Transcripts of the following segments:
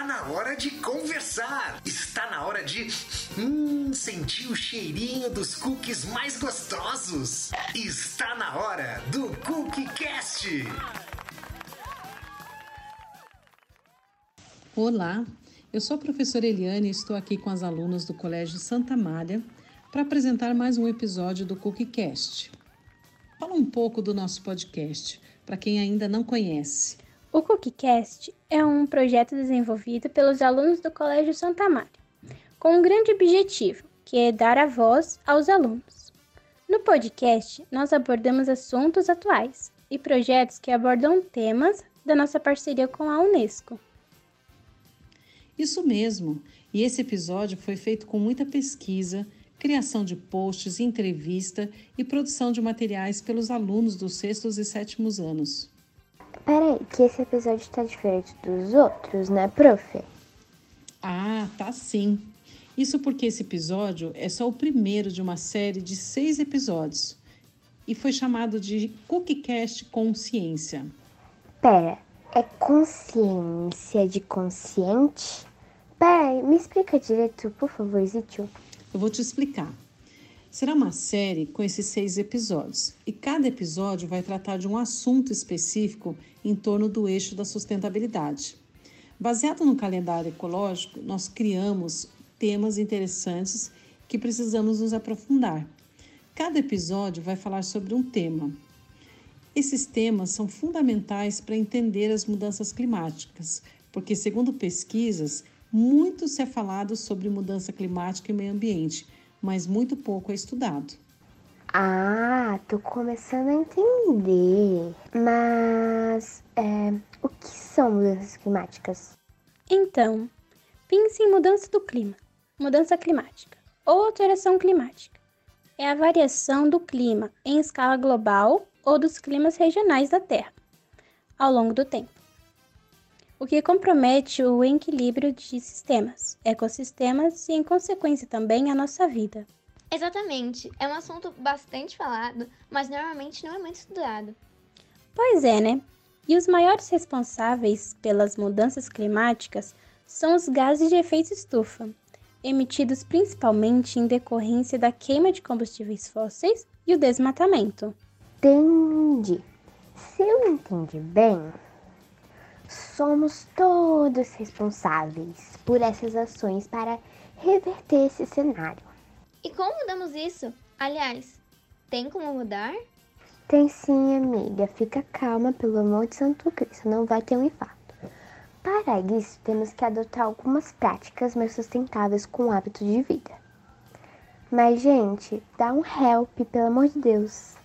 Está na hora de conversar. Está na hora de hum, sentir o cheirinho dos cookies mais gostosos. Está na hora do Cookie Cast. Olá, eu sou a professora Eliane e estou aqui com as alunas do Colégio Santa Malha para apresentar mais um episódio do CookieCast. Fala um pouco do nosso podcast, para quem ainda não conhece. O CookieCast é um projeto desenvolvido pelos alunos do Colégio Santa Maria, com um grande objetivo, que é dar a voz aos alunos. No podcast, nós abordamos assuntos atuais e projetos que abordam temas da nossa parceria com a Unesco. Isso mesmo, e esse episódio foi feito com muita pesquisa, criação de posts, entrevista e produção de materiais pelos alunos dos sextos e sétimos anos. Peraí, que esse episódio está diferente dos outros, né, prof? Ah, tá sim. Isso porque esse episódio é só o primeiro de uma série de seis episódios e foi chamado de CookieCast Consciência. Pera, é consciência de consciente? Peraí, me explica direito, por favor, Zitio. Eu vou te explicar. Será uma série com esses seis episódios e cada episódio vai tratar de um assunto específico em torno do eixo da sustentabilidade. Baseado no calendário ecológico, nós criamos temas interessantes que precisamos nos aprofundar. Cada episódio vai falar sobre um tema. Esses temas são fundamentais para entender as mudanças climáticas, porque, segundo pesquisas, muito se é falado sobre mudança climática e meio ambiente, mas muito pouco é estudado. Ah, tô começando a entender. Mas é, o que são mudanças climáticas? Então, pense em mudança do clima, mudança climática ou alteração climática. É a variação do clima em escala global ou dos climas regionais da Terra ao longo do tempo o que compromete o equilíbrio de sistemas, ecossistemas e, em consequência, também a nossa vida. Exatamente, é um assunto bastante falado, mas normalmente não é muito estudado. Pois é, né? E os maiores responsáveis pelas mudanças climáticas são os gases de efeito estufa, emitidos principalmente em decorrência da queima de combustíveis fósseis e o desmatamento. Entendi. Se eu entendi bem, somos todos responsáveis por essas ações para reverter esse cenário. E como mudamos isso? Aliás, tem como mudar? Tem sim, amiga. Fica calma, pelo amor de Santo Cristo, não vai ter um infarto. Para isso, temos que adotar algumas práticas mais sustentáveis com o hábito de vida. Mas, gente, dá um help, pelo amor de Deus.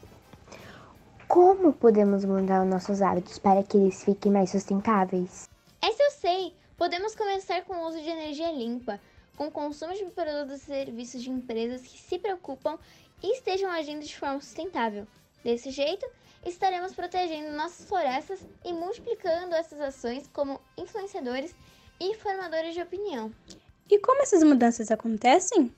Como podemos mudar os nossos hábitos para que eles fiquem mais sustentáveis? Essa eu sei! Podemos começar com o uso de energia limpa, com o consumo de produtos e serviços de empresas que se preocupam e estejam agindo de forma sustentável. Desse jeito, estaremos protegendo nossas florestas e multiplicando essas ações como influenciadores e formadores de opinião. E como essas mudanças acontecem?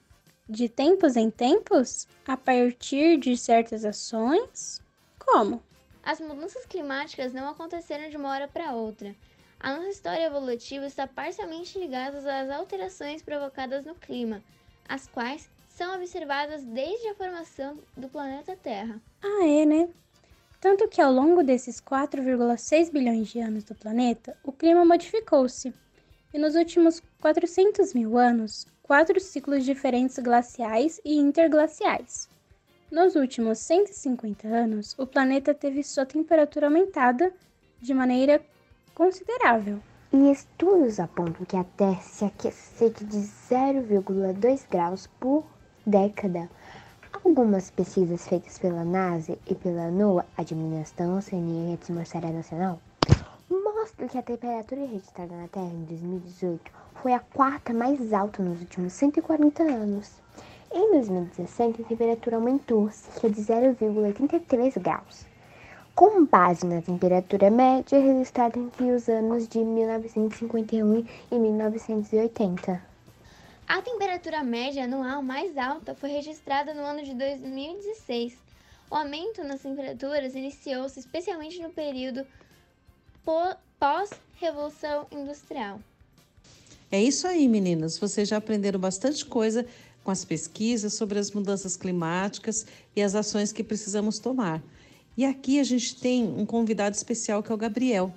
De tempos em tempos? A partir de certas ações? Como? As mudanças climáticas não aconteceram de uma hora para outra. A nossa história evolutiva está parcialmente ligada às alterações provocadas no clima, as quais são observadas desde a formação do planeta Terra. Ah, é, né? Tanto que ao longo desses 4,6 bilhões de anos do planeta, o clima modificou-se. E nos últimos 400 mil anos, quatro ciclos diferentes glaciais e interglaciais. Nos últimos 150 anos, o planeta teve sua temperatura aumentada de maneira considerável. E estudos apontam que a Terra se aquece de 0,2 graus por década. Algumas pesquisas feitas pela NASA e pela NOAA, Administração Oceania e Atmosfera Nacional, mostram que a temperatura registrada na Terra em 2018 foi a quarta mais alta nos últimos 140 anos. Em 2017, a temperatura aumentou cerca de 0,33 graus, com base na temperatura média registrada entre os anos de 1951 e 1980. A temperatura média anual mais alta foi registrada no ano de 2016. O aumento nas temperaturas iniciou-se especialmente no período pós-Revolução Industrial. É isso aí, meninas. Vocês já aprenderam bastante coisa com as pesquisas sobre as mudanças climáticas e as ações que precisamos tomar. E aqui a gente tem um convidado especial que é o Gabriel.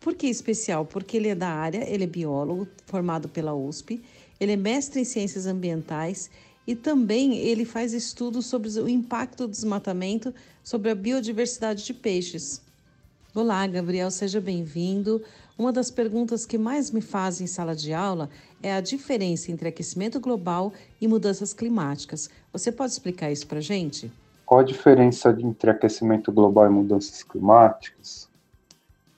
Por que especial? Porque ele é da área, ele é biólogo, formado pela USP, ele é mestre em ciências ambientais e também ele faz estudos sobre o impacto do desmatamento sobre a biodiversidade de peixes. Olá, Gabriel, seja bem-vindo. Uma das perguntas que mais me fazem em sala de aula é a diferença entre aquecimento global e mudanças climáticas. Você pode explicar isso para a gente? Qual a diferença entre aquecimento global e mudanças climáticas?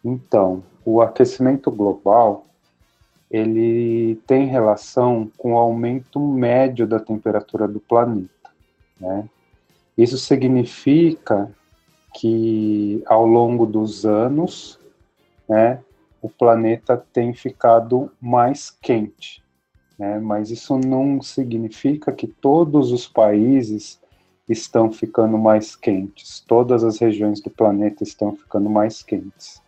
Então, o aquecimento global ele tem relação com o aumento médio da temperatura do planeta. Né? Isso significa que ao longo dos anos, né, o planeta tem ficado mais quente. Né? Mas isso não significa que todos os países estão ficando mais quentes, todas as regiões do planeta estão ficando mais quentes.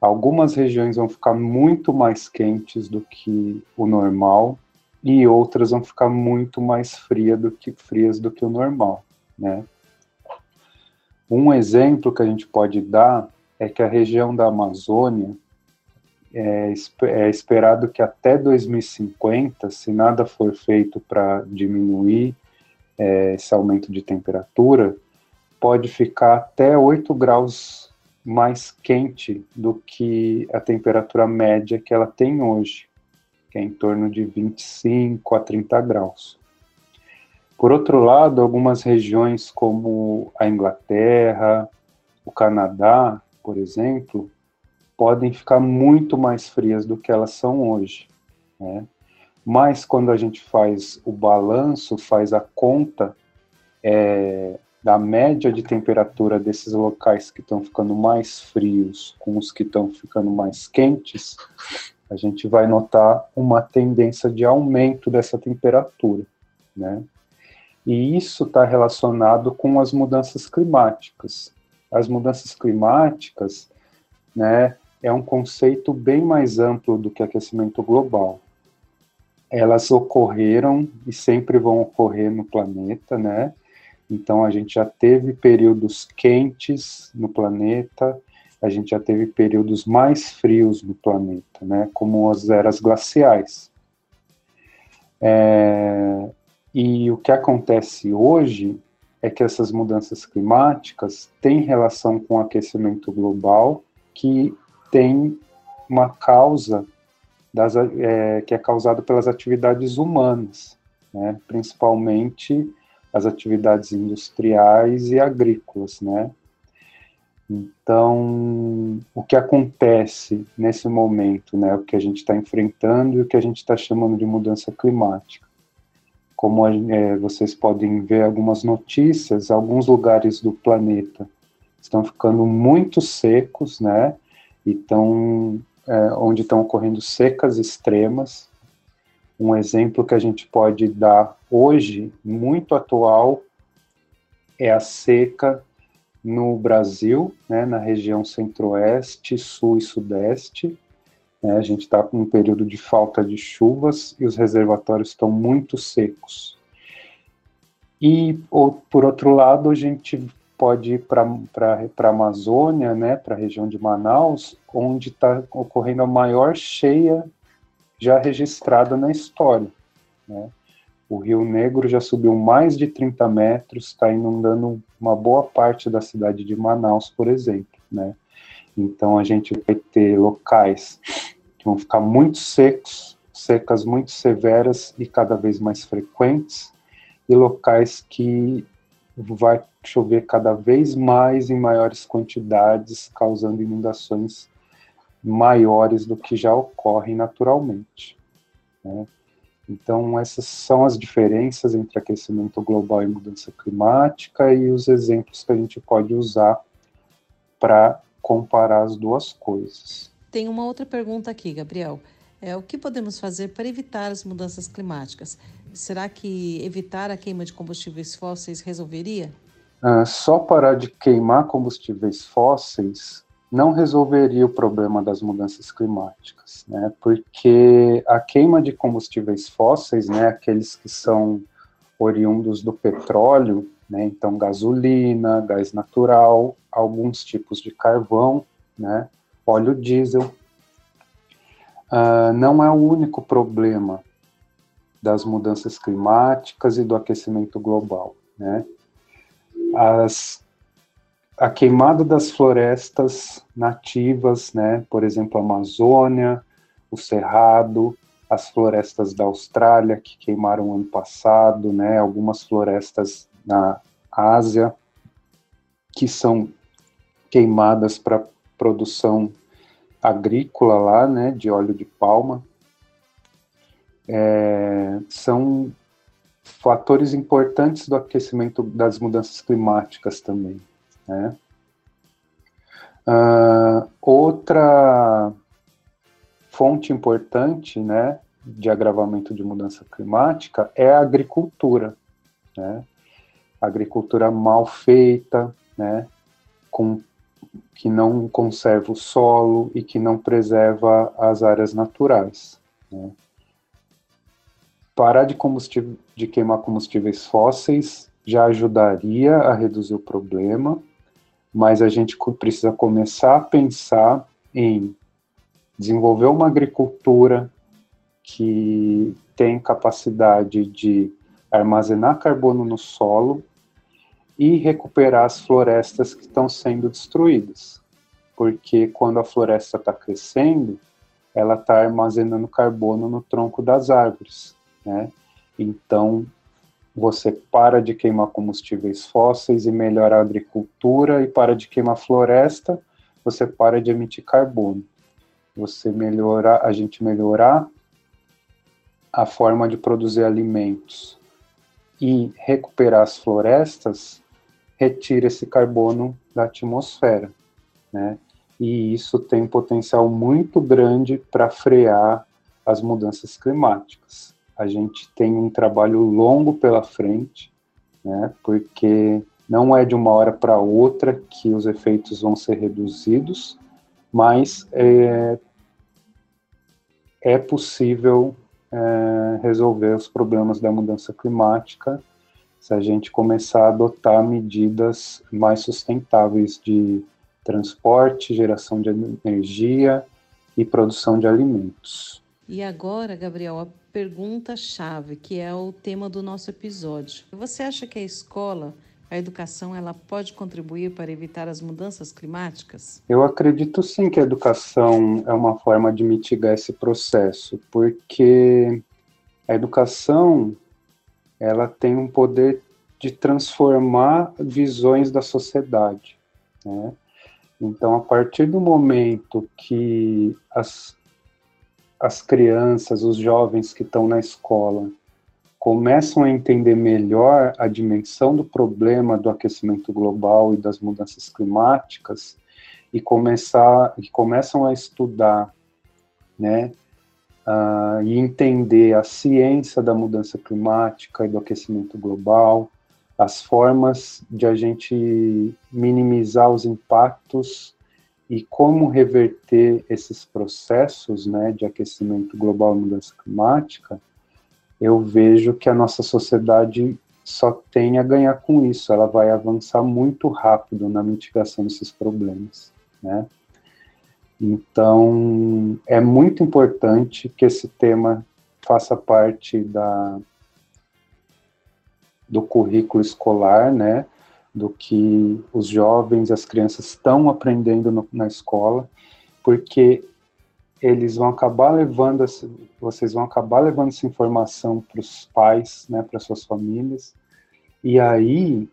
Algumas regiões vão ficar muito mais quentes do que o normal e outras vão ficar muito mais fria do que, frias do que o normal, né? Um exemplo que a gente pode dar é que a região da Amazônia é, é esperado que até 2050, se nada for feito para diminuir é, esse aumento de temperatura, pode ficar até 8 graus mais quente do que a temperatura média que ela tem hoje, que é em torno de 25 a 30 graus. Por outro lado, algumas regiões como a Inglaterra, o Canadá, por exemplo, podem ficar muito mais frias do que elas são hoje. Né? Mas quando a gente faz o balanço, faz a conta, é, da média de temperatura desses locais que estão ficando mais frios com os que estão ficando mais quentes, a gente vai notar uma tendência de aumento dessa temperatura, né? E isso está relacionado com as mudanças climáticas. As mudanças climáticas, né, é um conceito bem mais amplo do que aquecimento global. Elas ocorreram e sempre vão ocorrer no planeta, né? Então, a gente já teve períodos quentes no planeta, a gente já teve períodos mais frios no planeta, né, como as eras glaciais. É, e o que acontece hoje é que essas mudanças climáticas têm relação com o aquecimento global, que tem uma causa das, é, que é causada pelas atividades humanas, né, principalmente as atividades industriais e agrícolas, né? Então, o que acontece nesse momento, né, o que a gente está enfrentando e o que a gente está chamando de mudança climática. Como é, vocês podem ver algumas notícias, alguns lugares do planeta estão ficando muito secos, né, e tão, é, onde estão ocorrendo secas extremas, um exemplo que a gente pode dar hoje, muito atual, é a seca no Brasil, né, na região centro-oeste, sul e sudeste. Né, a gente está com um período de falta de chuvas e os reservatórios estão muito secos. E, ou, por outro lado, a gente pode ir para a Amazônia, né, para a região de Manaus, onde está ocorrendo a maior cheia já registrada na história. Né? O Rio Negro já subiu mais de 30 metros, está inundando uma boa parte da cidade de Manaus, por exemplo. Né? Então a gente vai ter locais que vão ficar muito secos, secas muito severas e cada vez mais frequentes, e locais que vai chover cada vez mais em maiores quantidades, causando inundações maiores do que já ocorrem naturalmente. Né? Então, essas são as diferenças entre aquecimento global e mudança climática e os exemplos que a gente pode usar para comparar as duas coisas. Tem uma outra pergunta aqui, Gabriel. É, o que podemos fazer para evitar as mudanças climáticas? Será que evitar a queima de combustíveis fósseis resolveria? Ah, só parar de queimar combustíveis fósseis não resolveria o problema das mudanças climáticas, né? Porque a queima de combustíveis fósseis, né, aqueles que são oriundos do petróleo, né, então gasolina, gás natural, alguns tipos de carvão, né, óleo diesel, uh, não é o único problema das mudanças climáticas e do aquecimento global, né? As a queimada das florestas nativas, né, por exemplo, a Amazônia, o Cerrado, as florestas da Austrália que queimaram ano passado, né, algumas florestas na Ásia que são queimadas para produção agrícola lá, né, de óleo de palma, é, são fatores importantes do aquecimento das mudanças climáticas também. Né? Uh, outra fonte importante né, de agravamento de mudança climática é a agricultura. Né? agricultura mal feita, né, com, que não conserva o solo e que não preserva as áreas naturais. Né? Parar de, de queimar combustíveis fósseis já ajudaria a reduzir o problema, mas a gente precisa começar a pensar em desenvolver uma agricultura que tem capacidade de armazenar carbono no solo e recuperar as florestas que estão sendo destruídas. Porque quando a floresta está crescendo, ela está armazenando carbono no tronco das árvores, né? Então, você para de queimar combustíveis fósseis e melhora a agricultura e para de queimar floresta, você para de emitir carbono. Você melhora, a gente melhorar a forma de produzir alimentos e recuperar as florestas, retira esse carbono da atmosfera, né? E isso tem um potencial muito grande para frear as mudanças climáticas a gente tem um trabalho longo pela frente, né, porque não é de uma hora para outra que os efeitos vão ser reduzidos, mas é, é possível é, resolver os problemas da mudança climática se a gente começar a adotar medidas mais sustentáveis de transporte, geração de energia e produção de alimentos. E agora, Gabriel, a pergunta-chave, que é o tema do nosso episódio. Você acha que a escola, a educação, ela pode contribuir para evitar as mudanças climáticas? Eu acredito sim que a educação é uma forma de mitigar esse processo, porque a educação ela tem um poder de transformar visões da sociedade. Né? Então, a partir do momento que as as crianças, os jovens que estão na escola começam a entender melhor a dimensão do problema do aquecimento global e das mudanças climáticas e começar e começam a estudar, né, uh, e entender a ciência da mudança climática e do aquecimento global, as formas de a gente minimizar os impactos e como reverter esses processos né, de aquecimento global e mudança climática, eu vejo que a nossa sociedade só tem a ganhar com isso, ela vai avançar muito rápido na mitigação desses problemas, né? Então, é muito importante que esse tema faça parte da, do currículo escolar, né? do que os jovens, as crianças estão aprendendo no, na escola, porque eles vão acabar levando, essa, vocês vão acabar levando essa informação para os pais, né, para suas famílias, e aí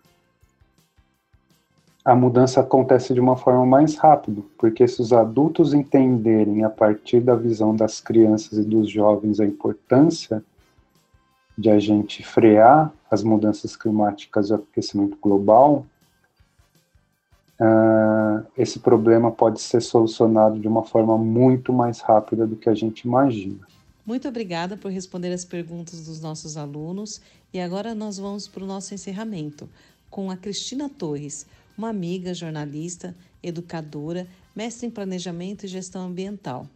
a mudança acontece de uma forma mais rápida, porque se os adultos entenderem a partir da visão das crianças e dos jovens a importância de a gente frear as mudanças climáticas e o aquecimento global, uh, esse problema pode ser solucionado de uma forma muito mais rápida do que a gente imagina. Muito obrigada por responder as perguntas dos nossos alunos e agora nós vamos para o nosso encerramento com a Cristina Torres, uma amiga jornalista, educadora, mestre em Planejamento e Gestão Ambiental,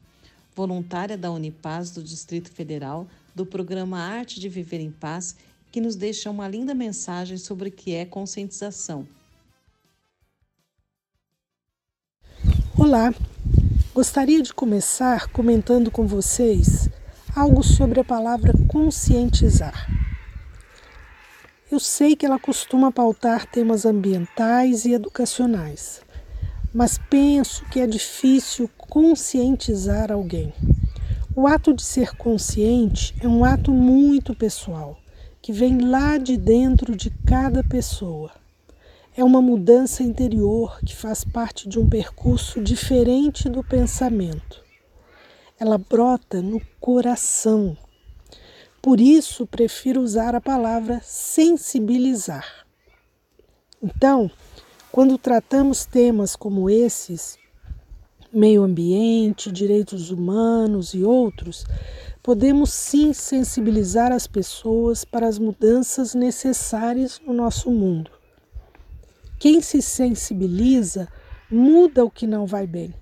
voluntária da Unipaz do Distrito Federal, do programa Arte de Viver em Paz, que nos deixa uma linda mensagem sobre o que é conscientização. Olá, gostaria de começar comentando com vocês algo sobre a palavra conscientizar. Eu sei que ela costuma pautar temas ambientais e educacionais, mas penso que é difícil conscientizar alguém. O ato de ser consciente é um ato muito pessoal, que vem lá de dentro de cada pessoa. É uma mudança interior que faz parte de um percurso diferente do pensamento ela brota no coração. Por isso, prefiro usar a palavra sensibilizar. Então, quando tratamos temas como esses, meio ambiente, direitos humanos e outros, podemos sim sensibilizar as pessoas para as mudanças necessárias no nosso mundo. Quem se sensibiliza muda o que não vai bem.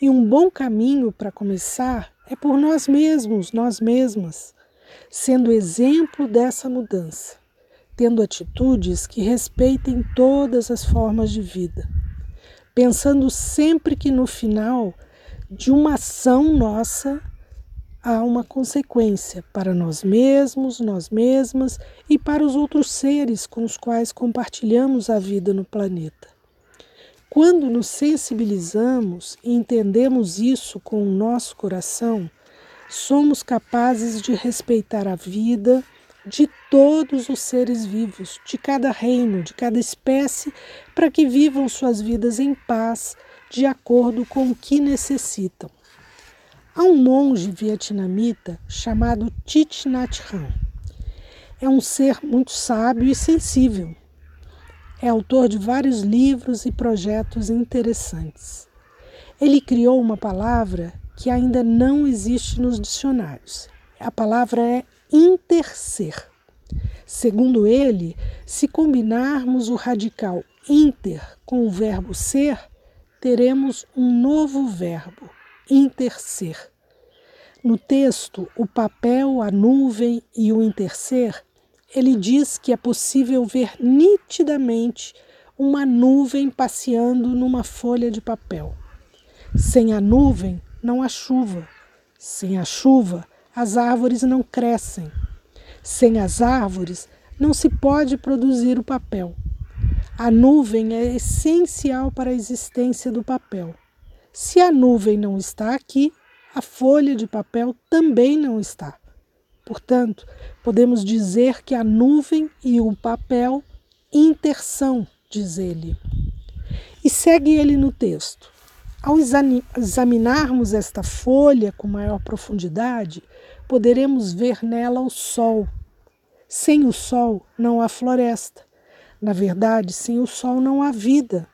E um bom caminho para começar é por nós mesmos, nós mesmas, sendo exemplo dessa mudança, tendo atitudes que respeitem todas as formas de vida, pensando sempre que no final de uma ação nossa há uma consequência para nós mesmos, nós mesmas e para os outros seres com os quais compartilhamos a vida no planeta. Quando nos sensibilizamos e entendemos isso com o nosso coração, somos capazes de respeitar a vida de todos os seres vivos, de cada reino, de cada espécie, para que vivam suas vidas em paz, de acordo com o que necessitam. Há um monge vietnamita chamado Thich Nhat Hanh. É um ser muito sábio e sensível é autor de vários livros e projetos interessantes. Ele criou uma palavra que ainda não existe nos dicionários. A palavra é interser. Segundo ele, se combinarmos o radical inter com o verbo ser, teremos um novo verbo, interser. No texto, o papel, a nuvem e o interser ele diz que é possível ver nitidamente uma nuvem passeando numa folha de papel. Sem a nuvem, não há chuva. Sem a chuva, as árvores não crescem. Sem as árvores, não se pode produzir o papel. A nuvem é essencial para a existência do papel. Se a nuvem não está aqui, a folha de papel também não está. Portanto, podemos dizer que a nuvem e o papel intersão, diz ele. E segue ele no texto. Ao examinarmos esta folha com maior profundidade, poderemos ver nela o sol. Sem o sol não há floresta. Na verdade, sem o sol não há vida.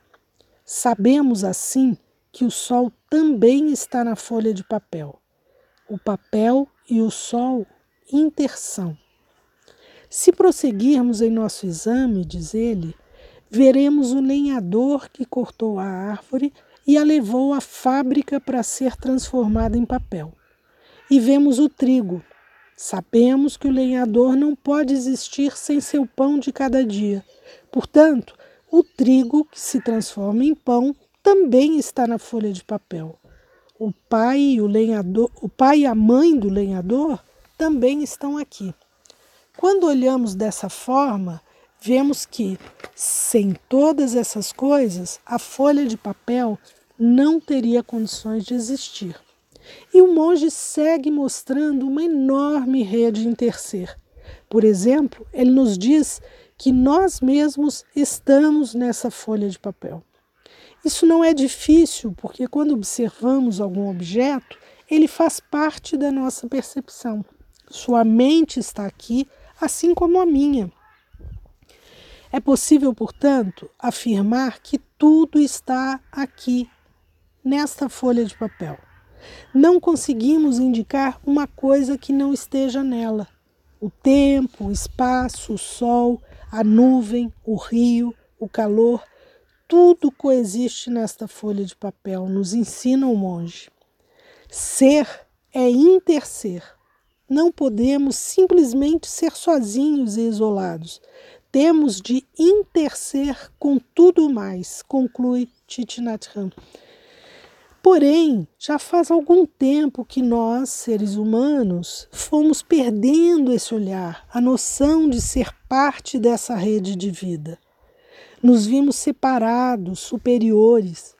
Sabemos assim que o sol também está na folha de papel. O papel e o sol interção. Se prosseguirmos em nosso exame, diz ele, veremos o lenhador que cortou a árvore e a levou à fábrica para ser transformada em papel. E vemos o trigo. Sabemos que o lenhador não pode existir sem seu pão de cada dia. Portanto, o trigo que se transforma em pão também está na folha de papel. O pai e o lenhador, o pai e a mãe do lenhador também estão aqui. Quando olhamos dessa forma, vemos que, sem todas essas coisas, a folha de papel não teria condições de existir. E o monge segue mostrando uma enorme rede interser. Por exemplo, ele nos diz que nós mesmos estamos nessa folha de papel. Isso não é difícil, porque quando observamos algum objeto, ele faz parte da nossa percepção. Sua mente está aqui, assim como a minha. É possível, portanto, afirmar que tudo está aqui, nesta folha de papel. Não conseguimos indicar uma coisa que não esteja nela. O tempo, o espaço, o sol, a nuvem, o rio, o calor, tudo coexiste nesta folha de papel, nos ensina o monge. Ser é interser. Não podemos simplesmente ser sozinhos e isolados. Temos de interser com tudo mais, conclui Titinathram. Porém, já faz algum tempo que nós, seres humanos, fomos perdendo esse olhar, a noção de ser parte dessa rede de vida. Nos vimos separados, superiores.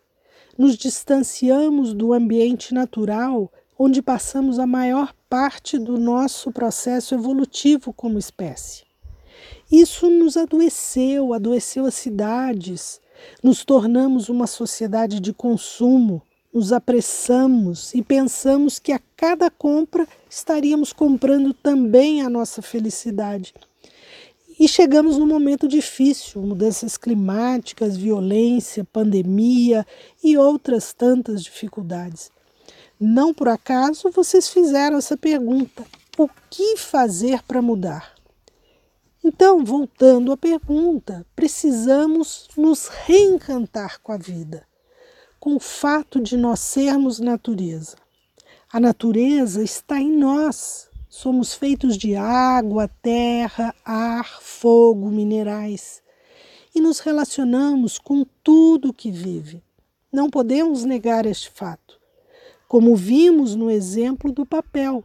Nos distanciamos do ambiente natural onde passamos a maior parte do nosso processo evolutivo como espécie. Isso nos adoeceu, adoeceu as cidades, nos tornamos uma sociedade de consumo, nos apressamos e pensamos que a cada compra estaríamos comprando também a nossa felicidade. E chegamos num momento difícil mudanças climáticas, violência, pandemia e outras tantas dificuldades. Não por acaso vocês fizeram essa pergunta: o que fazer para mudar? Então, voltando à pergunta, precisamos nos reencantar com a vida com o fato de nós sermos natureza. A natureza está em nós. Somos feitos de água, terra, ar, fogo, minerais. E nos relacionamos com tudo que vive. Não podemos negar este fato. Como vimos no exemplo do papel,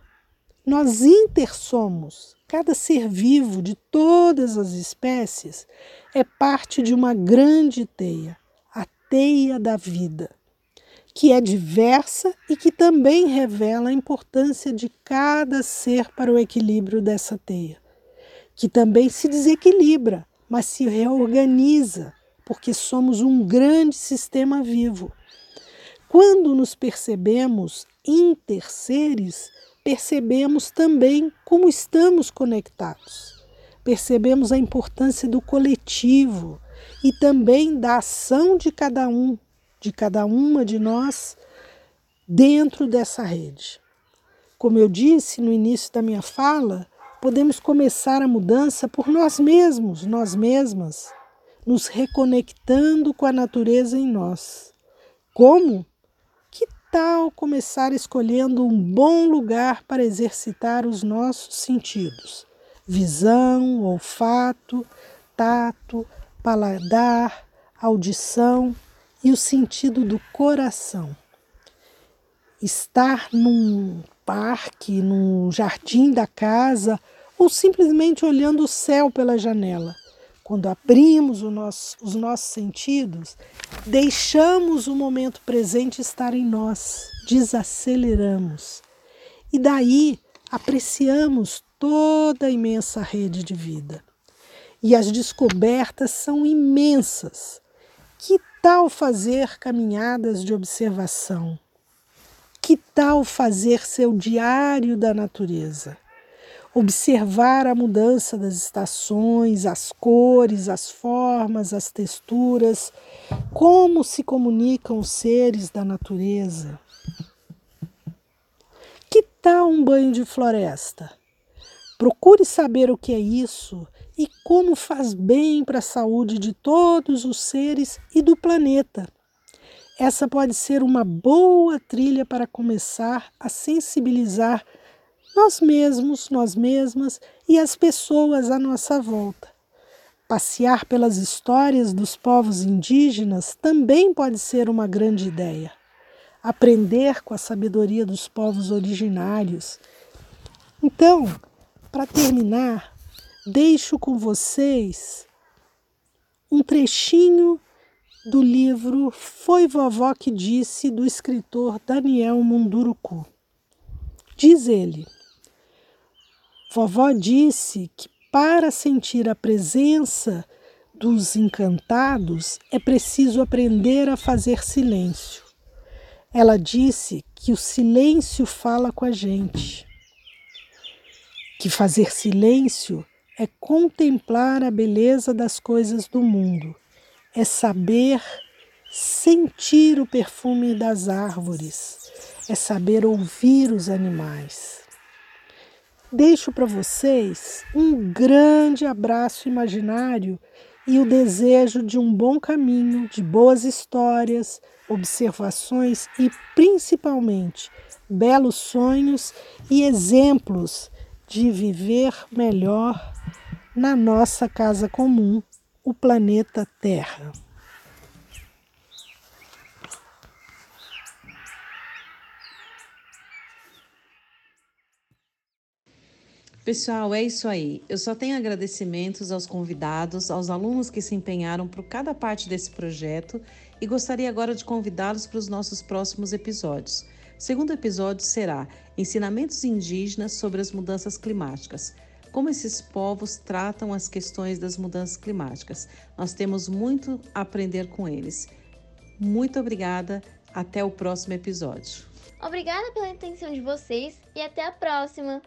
nós intersomos. Cada ser vivo de todas as espécies é parte de uma grande teia teia da vida, que é diversa e que também revela a importância de cada ser para o equilíbrio dessa teia, que também se desequilibra, mas se reorganiza, porque somos um grande sistema vivo. Quando nos percebemos interseres, percebemos também como estamos conectados. Percebemos a importância do coletivo, e também da ação de cada um, de cada uma de nós dentro dessa rede. Como eu disse no início da minha fala, podemos começar a mudança por nós mesmos, nós mesmas, nos reconectando com a natureza em nós. Como? Que tal começar escolhendo um bom lugar para exercitar os nossos sentidos? Visão, olfato, tato, paladar, audição e o sentido do coração. Estar num parque, num jardim da casa ou simplesmente olhando o céu pela janela. Quando abrimos nosso, os nossos sentidos, deixamos o momento presente estar em nós, desaceleramos. E daí apreciamos toda a imensa rede de vida e as descobertas são imensas. Que tal fazer caminhadas de observação? Que tal fazer seu diário da natureza? Observar a mudança das estações, as cores, as formas, as texturas, como se comunicam os seres da natureza. Que tal um banho de floresta? Procure saber o que é isso e como faz bem para a saúde de todos os seres e do planeta. Essa pode ser uma boa trilha para começar a sensibilizar nós mesmos, nós mesmas e as pessoas à nossa volta. Passear pelas histórias dos povos indígenas também pode ser uma grande ideia. Aprender com a sabedoria dos povos originários. Então, para terminar, deixo com vocês um trechinho do livro Foi Vovó que Disse, do escritor Daniel Munduruku. Diz ele: Vovó disse que para sentir a presença dos encantados é preciso aprender a fazer silêncio. Ela disse que o silêncio fala com a gente, que fazer silêncio é contemplar a beleza das coisas do mundo, é saber sentir o perfume das árvores, é saber ouvir os animais. Deixo para vocês um grande abraço imaginário e o desejo de um bom caminho, de boas histórias, observações e, principalmente, belos sonhos e exemplos de viver melhor na nossa casa comum, o planeta Terra. Pessoal, é isso aí. Eu só tenho agradecimentos aos convidados, aos alunos que se empenharam por cada parte desse projeto e gostaria agora de convidá-los para os nossos próximos episódios. O segundo episódio será Ensinamentos indígenas sobre as mudanças climáticas. Como esses povos tratam as questões das mudanças climáticas. Nós temos muito a aprender com eles. Muito obrigada. Até o próximo episódio. Obrigada pela atenção de vocês e até a próxima!